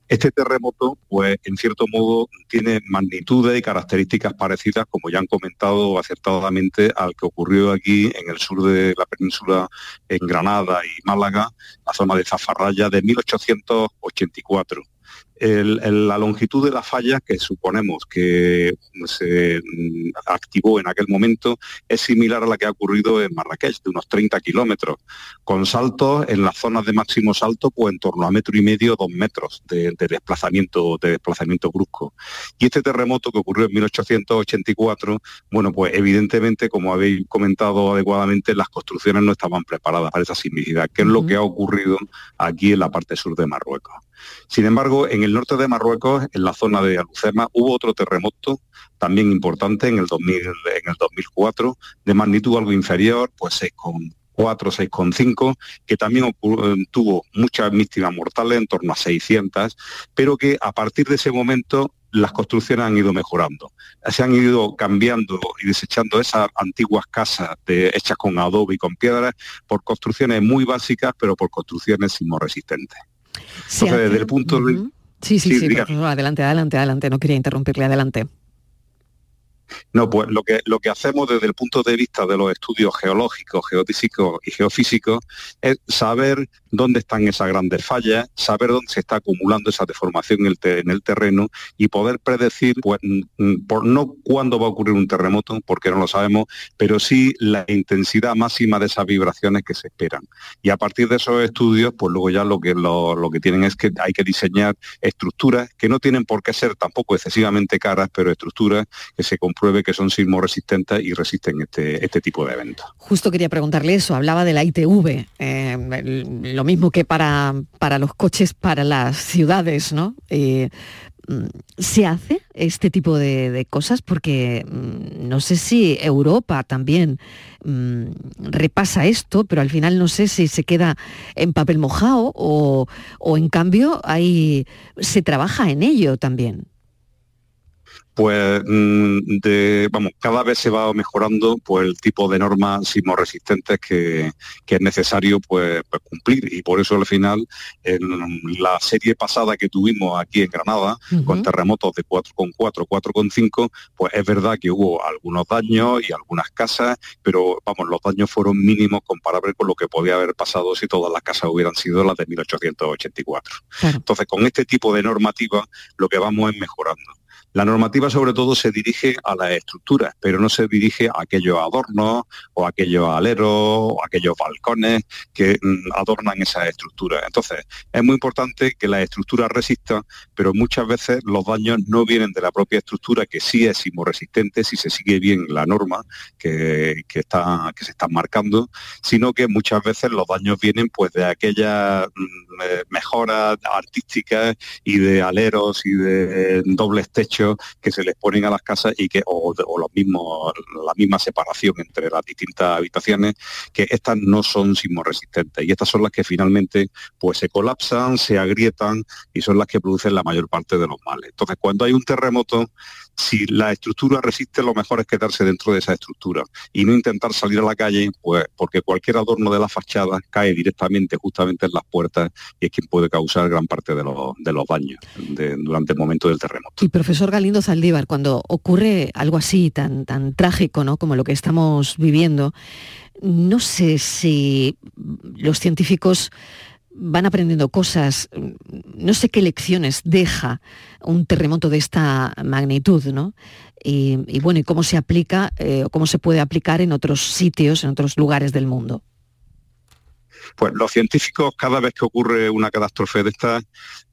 Este terremoto, pues en cierto modo, tiene magnitudes y características parecidas, como ya han comentado acertadamente, al que ocurrió aquí en el sur de la península, en Granada y Málaga, la zona de Zafarraya, de 1884 la longitud de la falla que suponemos que se mm, activó en aquel momento es similar a la que ha ocurrido en Marrakech, de unos 30 kilómetros, con saltos en las zonas de máximo salto, pues en torno a metro y medio, dos metros de, desplazamiento, de desplazamiento brusco. Y este terremoto que ocurrió en 1884, bueno, pues evidentemente, como habéis comentado adecuadamente, las construcciones no estaban preparadas para esa similaridad, que es lo que ha ocurrido aquí en la parte sur de Marruecos. Sin embargo, en el norte de Marruecos, en la zona de Alucema, hubo otro terremoto también importante en el, 2004, de magnitud algo inferior, pues 6,4, 6,5, que también tuvo muchas víctimas mortales, en torno a 600, pero que a partir de ese momento las construcciones han ido mejorando. Se han ido cambiando y desechando esas antiguas casas hechas con adobe y con piedras por construcciones muy básicas, pero por construcciones sismoresistentes. Desde el punto de... Sí, sí, sí, adelante, adelante, adelante, no quería interrumpirle, adelante. No, pues lo que, lo que hacemos desde el punto de vista de los estudios geológicos, geofísicos y geofísicos es saber dónde están esas grandes fallas, saber dónde se está acumulando esa deformación en el, en el terreno y poder predecir, pues, por no cuándo va a ocurrir un terremoto, porque no lo sabemos, pero sí la intensidad máxima de esas vibraciones que se esperan. Y a partir de esos estudios, pues luego ya lo que, lo, lo que tienen es que hay que diseñar estructuras que no tienen por qué ser tampoco excesivamente caras, pero estructuras que se pruebe que son sismos resistentes y resisten este, este tipo de eventos. Justo quería preguntarle eso, hablaba de la ITV, eh, lo mismo que para, para los coches, para las ciudades, ¿no? Eh, mm, ¿Se hace este tipo de, cosas? Porque mm, no sé si Europa también mm, repasa esto, pero al final no sé si se queda en papel mojado o, o en cambio ahí se trabaja en ello también pues mm, de, vamos, cada vez se va mejorando pues, el tipo de normas sismoresistentes que, que es necesario pues, pues, cumplir. Y por eso al final, en la serie pasada que tuvimos aquí en Granada, con terremotos de 4,4, 4,5, pues es verdad que hubo algunos daños y algunas casas, pero vamos, los daños fueron mínimos comparables con lo que podía haber pasado si todas las casas hubieran sido las de 1884. Entonces, con este tipo de normativa, lo que vamos es mejorando. La normativa sobre todo se dirige a las estructuras, pero no se dirige a aquellos adornos o aquellos aleros o aquellos balcones que mm, adornan esas estructuras. Entonces, es muy importante que la estructura resista, pero muchas veces los daños no vienen de la propia estructura, que sí es sismoresistente si se sigue bien la norma que, está, que se están marcando, sino que muchas veces los daños vienen pues de aquellas mm, eh, mejoras artísticas y de aleros y de dobles techos que se les ponen a las casas y que, o, los mismos, la misma separación entre las distintas habitaciones, que estas no son sismoresistentes y estas son las que finalmente pues se colapsan, se agrietan y son las que producen la mayor parte de los males. Entonces, cuando hay un terremoto, si la estructura resiste, lo mejor es quedarse dentro de esa estructura y no intentar salir a la calle, pues porque cualquier adorno de la fachada cae directamente justamente en las puertas y es quien puede causar gran parte de los, daños durante el momento del terremoto. Y profesor Galindo Zaldívar, cuando ocurre algo así tan, tan trágico ¿no? como lo que estamos viviendo, no sé si los científicos van aprendiendo cosas, no sé qué lecciones deja un terremoto de esta magnitud, ¿no? Y, bueno, y cómo se aplica eh, o cómo se puede aplicar en otros sitios, en otros lugares del mundo. Pues los científicos, cada vez que ocurre una catástrofe de estas,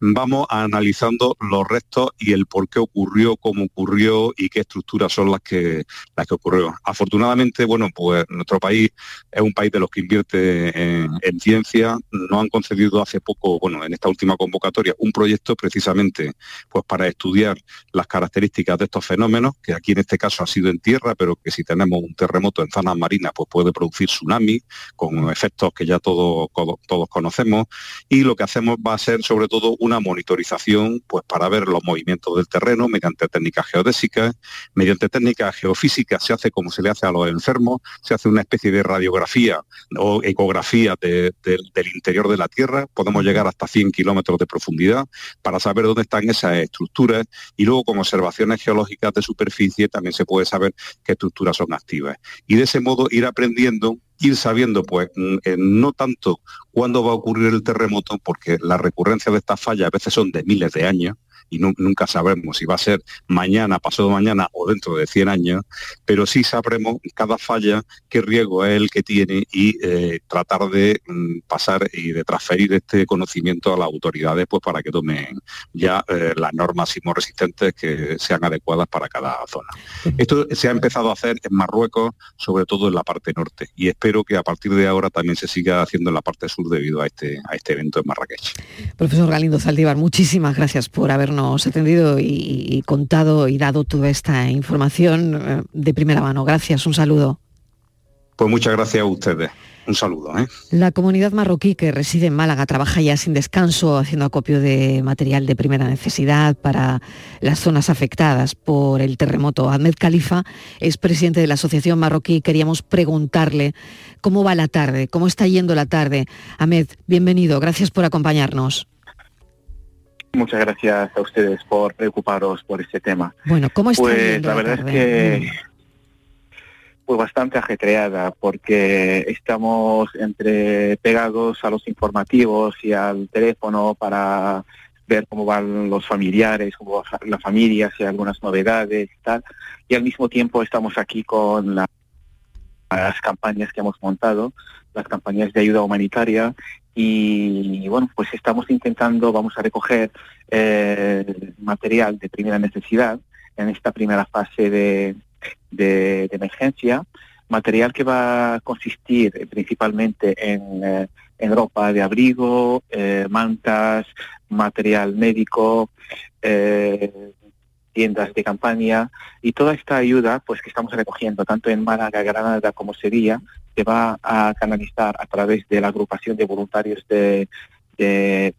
vamos analizando los restos y el por qué ocurrió, cómo ocurrió y qué estructuras son las que, las que ocurrió. Afortunadamente, bueno, pues nuestro país es un país de los que invierte en, ciencia. Nos han concedido hace poco, bueno, en esta última convocatoria, un proyecto precisamente pues para estudiar las características de estos fenómenos, que aquí en este caso ha sido en tierra, pero que si tenemos un terremoto en zonas marinas, pues puede producir tsunami, con efectos que ya todos todo- todo- todos conocemos, y lo que hacemos va a ser sobre todo una monitorización pues para ver los movimientos del terreno mediante técnicas geodésicas, mediante técnicas geofísicas se hace como se le hace a los enfermos, se hace una especie de radiografía o ecografía de- de- del interior de la Tierra, podemos llegar hasta 100 kilómetros de profundidad para saber dónde están esas estructuras y luego con observaciones geológicas de superficie también se puede saber qué estructuras son activas. Y de ese modo ir aprendiendo, ir sabiendo pues mm, eh, no tanto cuándo va a ocurrir el terremoto, porque la recurrencia de estas fallas a veces son de miles de años, y nu- nunca sabremos si va a ser mañana, pasado mañana o dentro de 100 años, pero sí sabremos cada falla qué riesgo es el que tiene y eh, tratar de mm, pasar y de transferir este conocimiento a las autoridades pues para que tomen ya eh, las normas sismoresistentes que sean adecuadas para cada zona. Esto se ha empezado a hacer en Marruecos, sobre todo en la parte norte, y espero que a partir de ahora también se siga haciendo en la parte sur debido a este, a este evento en Marrakech. Profesor Galindo Zaldívar, muchísimas gracias por habernos atendido y, y contado y dado toda esta información eh, de primera mano. Gracias, un saludo. Pues muchas gracias a ustedes. Un saludo. ¿eh? La comunidad marroquí que reside en Málaga trabaja ya sin descanso haciendo acopio de material de primera necesidad para las zonas afectadas por el terremoto. Ahmed Khalifa es presidente de la Asociación Marroquí. Queríamos preguntarle cómo va la tarde, cómo está yendo la tarde. Ahmed, bienvenido. Gracias por acompañarnos. Muchas gracias a ustedes por preocuparos por este tema. Bueno, ¿cómo está Pues la verdad es que fue bastante ajetreada porque estamos entre pegados a los informativos y al teléfono para ver cómo van los familiares, cómo va la familia, si hay algunas novedades y tal. Y al mismo tiempo estamos aquí con la- las campañas que hemos montado, las campañas de ayuda humanitaria y bueno, pues estamos intentando, vamos a recoger eh, material de primera necesidad en esta primera fase de, de- emergencia, material que va a consistir eh, principalmente en, eh, en ropa de abrigo, mantas, material médico, tiendas de campaña y toda esta ayuda pues que estamos recogiendo tanto en Málaga, Granada como Sevilla se va a canalizar a través de la agrupación de voluntarios de, de-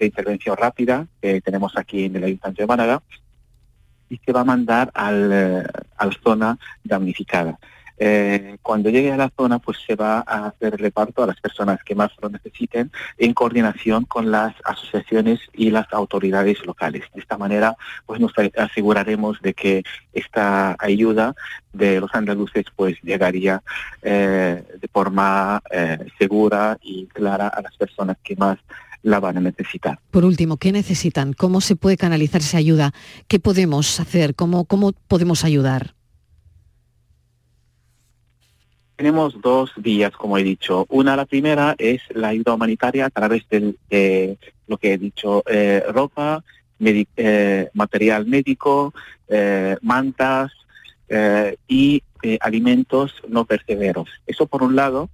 intervención rápida que tenemos aquí en el Ayuntamiento de Málaga y se va a mandar al, eh, a la zona damnificada. Eh, cuando llegue a la zona, pues se va a hacer reparto a las personas que más lo necesiten en coordinación con las asociaciones y las autoridades locales. De esta manera, pues nos aseguraremos de que esta ayuda de los andaluces pues llegaría eh, de forma eh, segura y clara a las personas que más la van a necesitar. Por último, ¿qué necesitan? ¿Cómo se puede canalizar esa ayuda? ¿Qué podemos hacer? ¿Cómo, cómo podemos ayudar? Tenemos dos vías, como he dicho. Una, la primera, es la ayuda humanitaria a través de lo que he dicho, eh, ropa, eh, material médico, eh, mantas eh, y eh, alimentos no perseveros. Eso por un lado,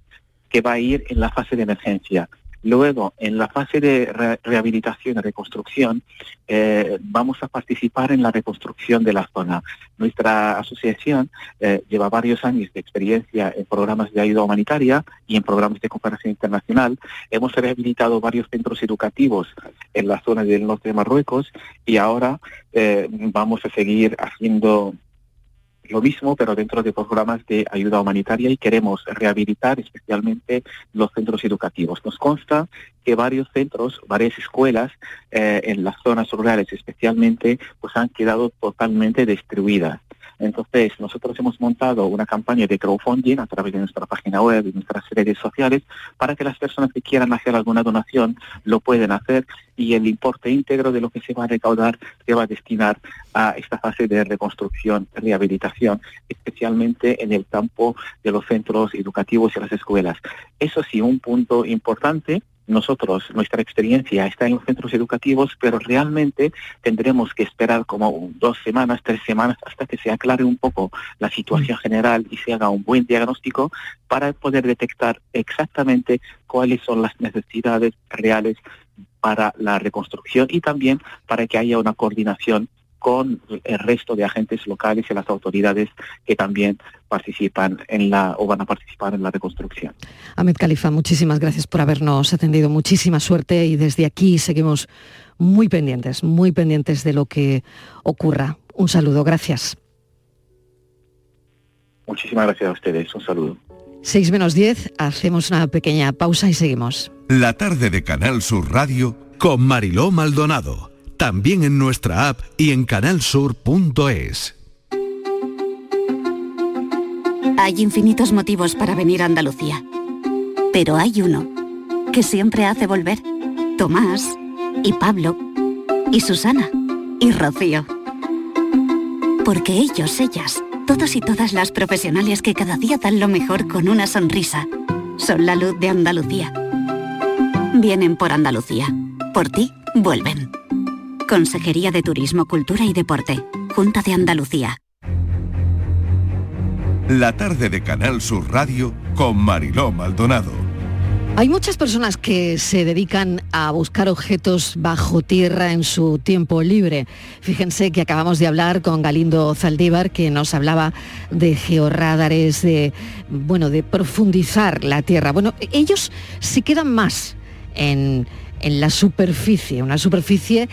que va a ir en la fase de emergencia. Luego, en la fase de re- rehabilitación y reconstrucción, eh, vamos a participar en la reconstrucción de la zona. Nuestra asociación eh, lleva varios años de experiencia en programas de ayuda humanitaria y en programas de cooperación internacional. Hemos rehabilitado varios centros educativos en la zona del norte de Marruecos y ahora eh, vamos a seguir haciendo lo mismo, pero dentro de programas de ayuda humanitaria y queremos rehabilitar especialmente los centros educativos. Nos consta que varios centros, varias escuelas eh, en las zonas rurales especialmente, pues han quedado totalmente destruidas. Entonces, nosotros hemos montado una campaña de crowdfunding a través de nuestra página web y nuestras redes sociales para que las personas que quieran hacer alguna donación lo pueden hacer y el importe íntegro de lo que se va a recaudar se va a destinar a esta fase de reconstrucción, rehabilitación, especialmente en el campo de los centros educativos y las escuelas. Eso sí, un punto importante nosotros, nuestra experiencia está en los centros educativos, pero realmente tendremos que esperar como dos semanas, tres semanas, hasta que se aclare un poco la situación general y se haga un buen diagnóstico para poder detectar exactamente cuáles son las necesidades reales para la reconstrucción y también para que haya una coordinación con el resto de agentes locales y las autoridades que también participan en la o van a participar en la reconstrucción. Ahmed Khalifa, muchísimas gracias por habernos atendido, muchísima suerte y desde aquí seguimos muy pendientes, muy pendientes de lo que ocurra. Un saludo, gracias. Muchísimas gracias a ustedes, un saludo. 6 menos 10, hacemos una pequeña pausa y seguimos. La tarde de Canal Sur Radio Con Mariló Maldonado. También en nuestra app y en canalsur.es. Hay infinitos motivos para venir a Andalucía. Pero hay uno que siempre hace volver. Tomás y Pablo y Susana y Rocío. Porque ellos, ellas, todos y todas las profesionales que cada día dan lo mejor con una sonrisa, son la luz de Andalucía. Vienen por Andalucía. Por ti, vuelven. Consejería de Turismo, Cultura y Deporte. Junta de Andalucía. La tarde de Canal Sur Radio con Mariló Maldonado. Hay muchas personas que se dedican a buscar objetos bajo tierra en su tiempo libre. Fíjense que acabamos de hablar con Galindo Zaldívar, que nos hablaba de georradares, de, bueno, de profundizar la tierra. Bueno, ellos se quedan más en, en la superficie, una superficie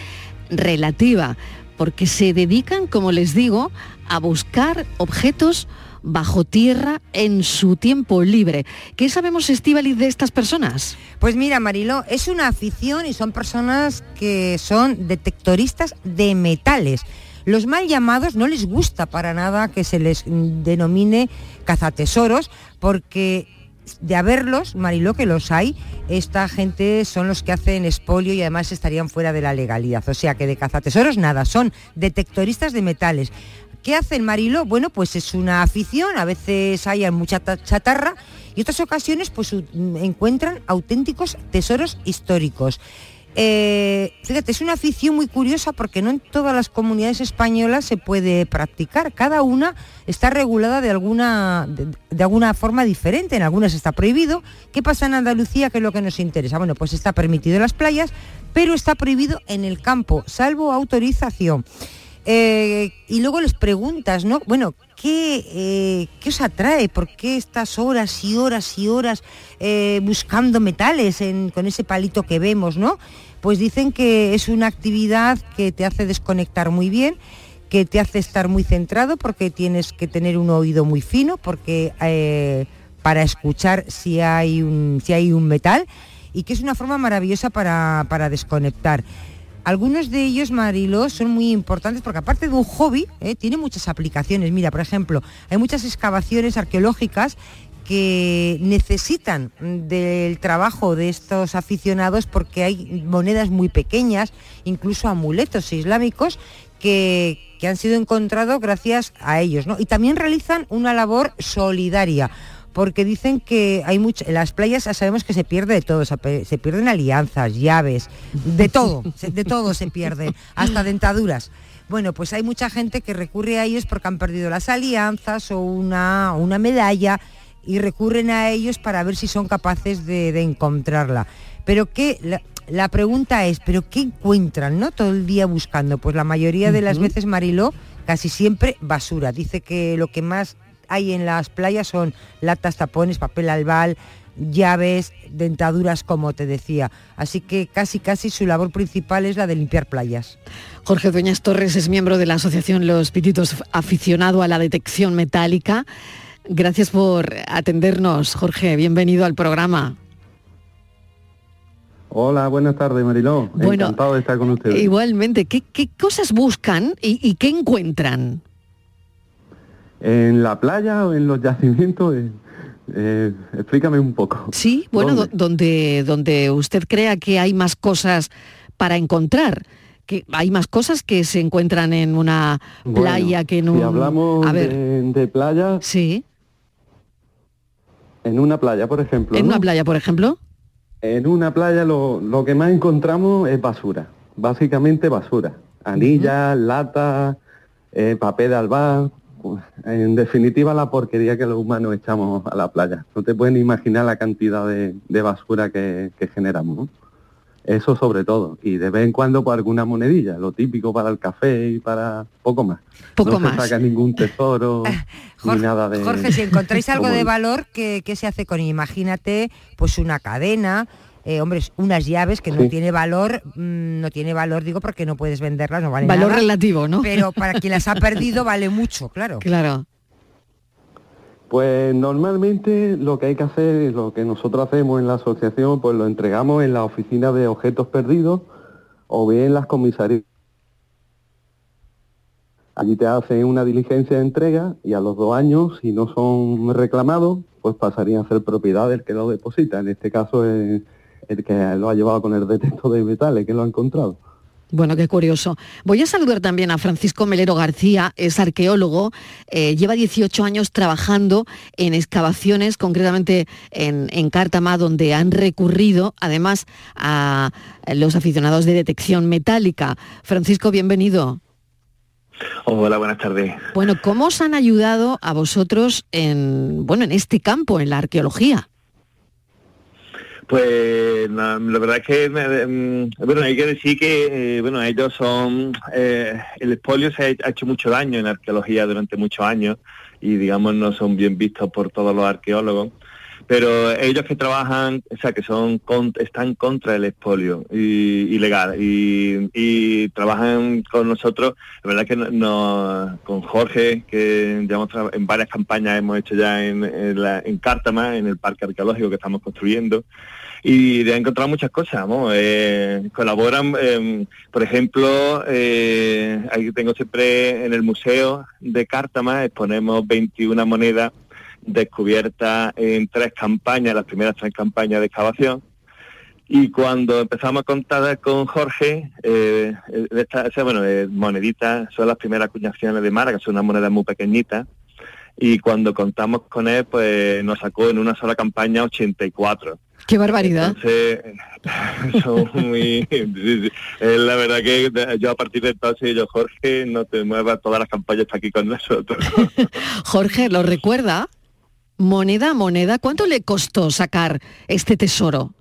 relativa, porque se dedican, como les digo, a buscar objetos bajo tierra en su tiempo libre. ¿Qué sabemos, Estivaliz, de estas personas? Pues mira, Mariló, es una afición y son personas que son detectoristas de metales. Los mal llamados no les gusta para nada que se les mm, denomine cazatesoros porque de haberlos, Mariló, que los hay, esta gente son los que hacen expolio y además estarían fuera de la legalidad. O sea que de cazatesoros nada, son detectoristas de metales. ¿Qué hacen Mariló? Bueno, pues es una afición, a veces hay mucha ta- chatarra y otras ocasiones pues encuentran auténticos tesoros históricos. Eh, fíjate, es una afición muy curiosa porque no en todas las comunidades españolas se puede practicar. Cada una está regulada de alguna, de, alguna forma diferente. En algunas está prohibido. ¿Qué pasa en Andalucía? Que es lo que nos interesa. Bueno, pues está permitido en las playas, pero está prohibido en el campo, salvo autorización. Eh, y luego les preguntas, ¿no? Bueno, ¿qué, eh, ¿qué os atrae? ¿Por qué estas horas y horas y horas buscando metales con ese palito que vemos, ¿no? Pues dicen que es una actividad que te hace desconectar muy bien, que te hace estar muy centrado porque tienes que tener un oído muy fino, porque eh, para escuchar si hay un, si hay un metal, y que es una forma maravillosa para, para desconectar. Algunos de ellos, Mariló, son muy importantes porque aparte de un hobby, eh, tiene muchas aplicaciones. Mira, por ejemplo, hay muchas excavaciones arqueológicas que necesitan del trabajo de estos aficionados porque hay monedas muy pequeñas, incluso amuletos islámicos que, que han sido encontrados gracias a ellos. Y también realizan una labor solidaria porque dicen que hay mucho, en las playas ya sabemos que se pierde de todo, se pierden alianzas, llaves, de todo, de todo se pierde, hasta dentaduras. Bueno, pues hay mucha gente que recurre a ellos porque han perdido las alianzas o una, una medalla y recurren a ellos para ver si son capaces de, de encontrarla. Pero que la, la pregunta es, ¿pero qué encuentran, no? Todo el día buscando. Pues la mayoría de las veces, Mariló, casi siempre basura. Dice que lo que más hay en las playas son latas, tapones, papel albal, llaves, dentaduras, como te decía. Así que casi, casi su labor principal es la de limpiar playas. Jorge Dueñas Torres es miembro de la asociación Los Pititos, aficionado a la detección metálica. Gracias por atendernos, Jorge. Bienvenido al programa. Hola, buenas tardes, Mariló. Bueno, Encantado de estar con ustedes. Igualmente, ¿qué, qué cosas buscan y, y qué encuentran? ¿En la playa o en los yacimientos? Eh, eh, explícame un poco. Sí, bueno, donde, donde usted crea que hay más cosas para encontrar, que hay más cosas que se encuentran en una Bueno, playa que en si un... hablamos a ver, de, de playa... Sí. En una playa, por ejemplo. en ¿no? una playa, por ejemplo. En una playa lo, lo que más encontramos es basura. Básicamente basura. Anillas, latas, eh, papel de pues, En definitiva, la porquería que los humanos echamos a la playa. No te pueden imaginar la cantidad de, de basura que, que generamos. ¿no? Eso sobre todo. Y de vez en cuando por alguna monedilla, lo típico para el café y para poco más. Poco no más. se saca ningún tesoro (laughs) ni nada de. Jorge, si encontráis (laughs) algo de valor, ¿qué, qué se hace con? Imagínate, pues una cadena, eh, hombre, unas llaves que no Sí. tiene valor, mm, no tiene valor, digo, porque no puedes venderlas, no vale Valor nada. relativo, ¿no? Pero para quien las ha (laughs) perdido vale mucho, claro. Claro. Pues normalmente lo que hay que hacer, lo que nosotros hacemos en la asociación, pues lo entregamos en la oficina de objetos perdidos o bien en las comisarías. Allí te hacen una diligencia de entrega y a los dos años, si no son reclamados, pues pasarían a ser propiedad del que lo deposita. En este caso el que lo ha llevado con el detector de metales, que lo ha encontrado. Bueno, qué curioso. Voy a saludar también a Francisco Melero García, es arqueólogo, eh, lleva 18 años trabajando en excavaciones, concretamente en, en Cártama, donde han recurrido además a los aficionados de detección metálica. Francisco, bienvenido. Hola, buenas tardes. Bueno, ¿cómo os han ayudado a vosotros en, bueno, en este campo, en la arqueología? Pues la, verdad es que, mm, bueno, hay que decir que, eh, bueno, ellos son, eh, el expolio se ha, hecho mucho daño en arqueología durante muchos años y, digamos, no son bien vistos por todos los arqueólogos. Pero ellos que trabajan, o sea, que son con- están contra el expolio y, ilegal y, y trabajan con nosotros, la verdad que no, no- con Jorge, que tra- en varias campañas hemos hecho ya en, en, la- en Cártama, en el parque arqueológico que estamos construyendo, y he encontrado muchas cosas, ¿no? Eh, colaboran, eh, por ejemplo, eh, ahí tengo siempre en el museo de Cártama, exponemos 21 monedas descubiertas en tres campañas, las primeras tres campañas de excavación. Y cuando empezamos a contar con Jorge, eh, de esta- bueno, eh, moneditas, son las primeras acuñaciones de Málaga, son unas monedas muy pequeñitas. Y cuando contamos con él, pues nos sacó en una sola campaña 84. Qué barbaridad. Entonces, (laughs) son muy... sí, sí. Eh, la verdad que yo a partir de entonces, yo, Jorge, no te muevas, todas las campañas está aquí con nosotros. (laughs) Jorge, ¿lo recuerda? Moneda moneda, ¿cuánto le costó sacar este tesoro?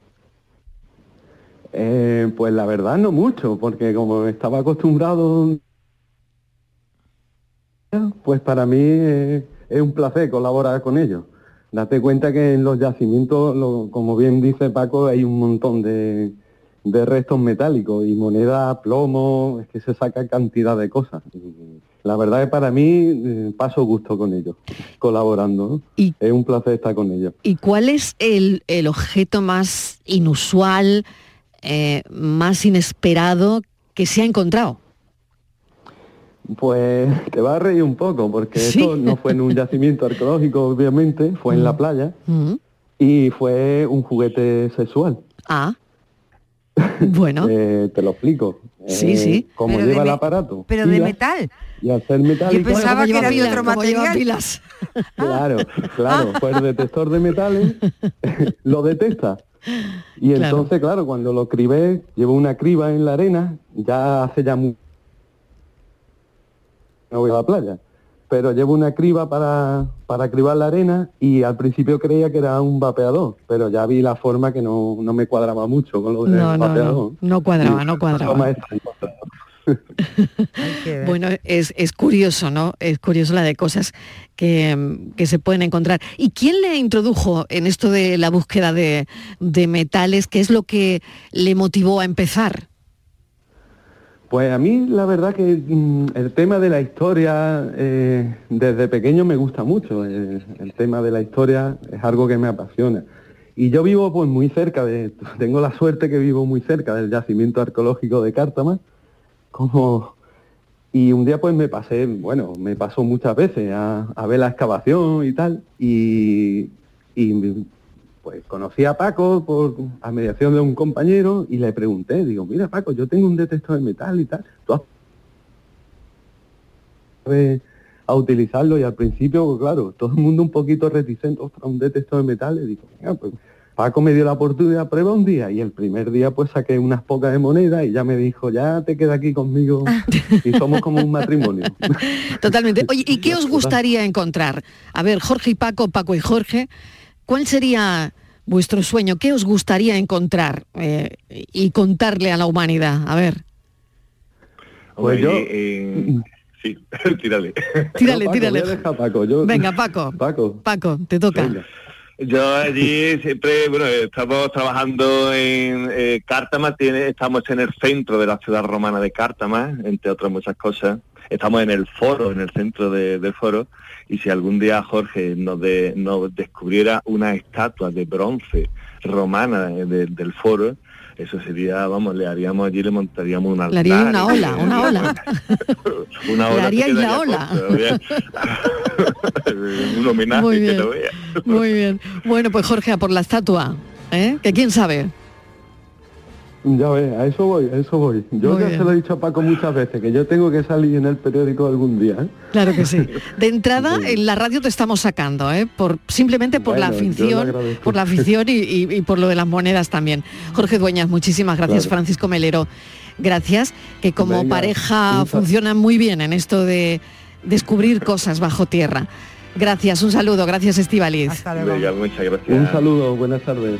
Eh, pues la verdad no mucho, porque como estaba acostumbrado, pues para mí eh, es un placer colaborar con ellos. Date cuenta que en los yacimientos, lo- como bien dice Paco, hay un montón de, de restos metálicos y moneda, plomo, es que se saca cantidad de cosas. La verdad es para mí eh, paso gusto con ellos, colaborando. ¿no? Es un placer estar con ellos. ¿Y cuál es el, el objeto más inusual, eh, más inesperado que se ha encontrado? Pues te va a reír un poco, porque Sí. esto no fue en un yacimiento arqueológico, obviamente, fue en la playa y fue un juguete sexual. Ah. Bueno. (laughs) Eh, te lo explico. Sí, Eh, sí. Como Pero de lleva el aparato. Pero de pilas, metal. Y al ser metálico... Yo pensaba que era de otro material. (laughs) Claro, claro, pues el detector de metales (laughs) lo detecta. Y Claro. entonces, claro, cuando lo cribé, llevo una criba en la arena, ya hace ya mu- no voy a la playa, pero llevo una criba para, para cribar la arena y al principio creía que era un vapeador, pero ya vi la forma que no, no me cuadraba mucho con lo del No, no, vapeador. no, no cuadraba, no cuadraba. Bueno, es, es curioso, ¿no? Es curioso la de cosas que, que se pueden encontrar. ¿Y quién le introdujo en esto de la búsqueda de, de metales? ¿Qué es lo que le motivó a empezar? Pues a mí la verdad que mm, el tema de la historia eh, desde pequeño me gusta mucho. El, el tema de la historia es algo que me apasiona. Y yo vivo pues muy cerca de, (laughs) tengo la suerte que vivo muy cerca del yacimiento arqueológico de Cártama, como y un día pues me pasé, bueno, me pasó muchas veces a, ver la excavación y tal, y pues conocí a Paco por a mediación de un compañero y le pregunté, digo, mira Paco, yo tengo un detector de metal y tal, ¿tú has a utilizarlo? Y al principio, pues, claro, todo el mundo un poquito reticente, ostras, un detector de metal, y digo, "Venga, pues Paco me dio la oportunidad, prueba un día, y el primer día pues saqué unas pocas de moneda y ya me dijo, ya te queda aquí conmigo y somos como un matrimonio. (laughs) Totalmente. Oye, ¿y (laughs) qué os gustaría encontrar? A ver, Jorge y Paco, Paco y Jorge, ¿cuál sería vuestro sueño, ¿qué os gustaría encontrar eh, y contarle a la humanidad? A ver. Pues yo... (laughs) sí, (laughs) tírale. Tírale, Paco, tírale. voy a dejar a Paco, yo- Venga, Paco. (laughs) Paco. Paco, te toca. Yo allí siempre, bueno, estamos trabajando en eh, Cártama, tiene, estamos en el centro de la ciudad romana de Cártama, entre otras muchas cosas. Estamos en el foro, en el centro de- del foro, y si algún día Jorge nos, de- nos descubriera una estatua de bronce romana de- del foro, eso sería, vamos, le haríamos allí, le montaríamos una Le haría una ola, una ola. (laughs) una Le ola haríais que la ola. (laughs) un homenaje Muy que lo vea. Muy bien. Bueno, pues Jorge, a por la estatua. ¿eh? Que quién sabe. Ya ves, a eso voy, a eso voy. Yo Muy ya bien. se lo he dicho a Paco muchas veces, que yo tengo que salir en el periódico algún día. ¿eh? Claro que sí. De entrada, en la radio te estamos sacando, ¿eh? por, simplemente por la Bueno, afición, por la afición y, y- y por lo de las monedas también. Jorge Dueñas, muchísimas gracias. Claro. Francisco Melero, gracias. Que como Venga, pareja funcionan muy bien en esto de descubrir cosas bajo tierra. Gracias, un saludo, gracias Estivaliz. Venga, muchas gracias. Un saludo, buenas tardes.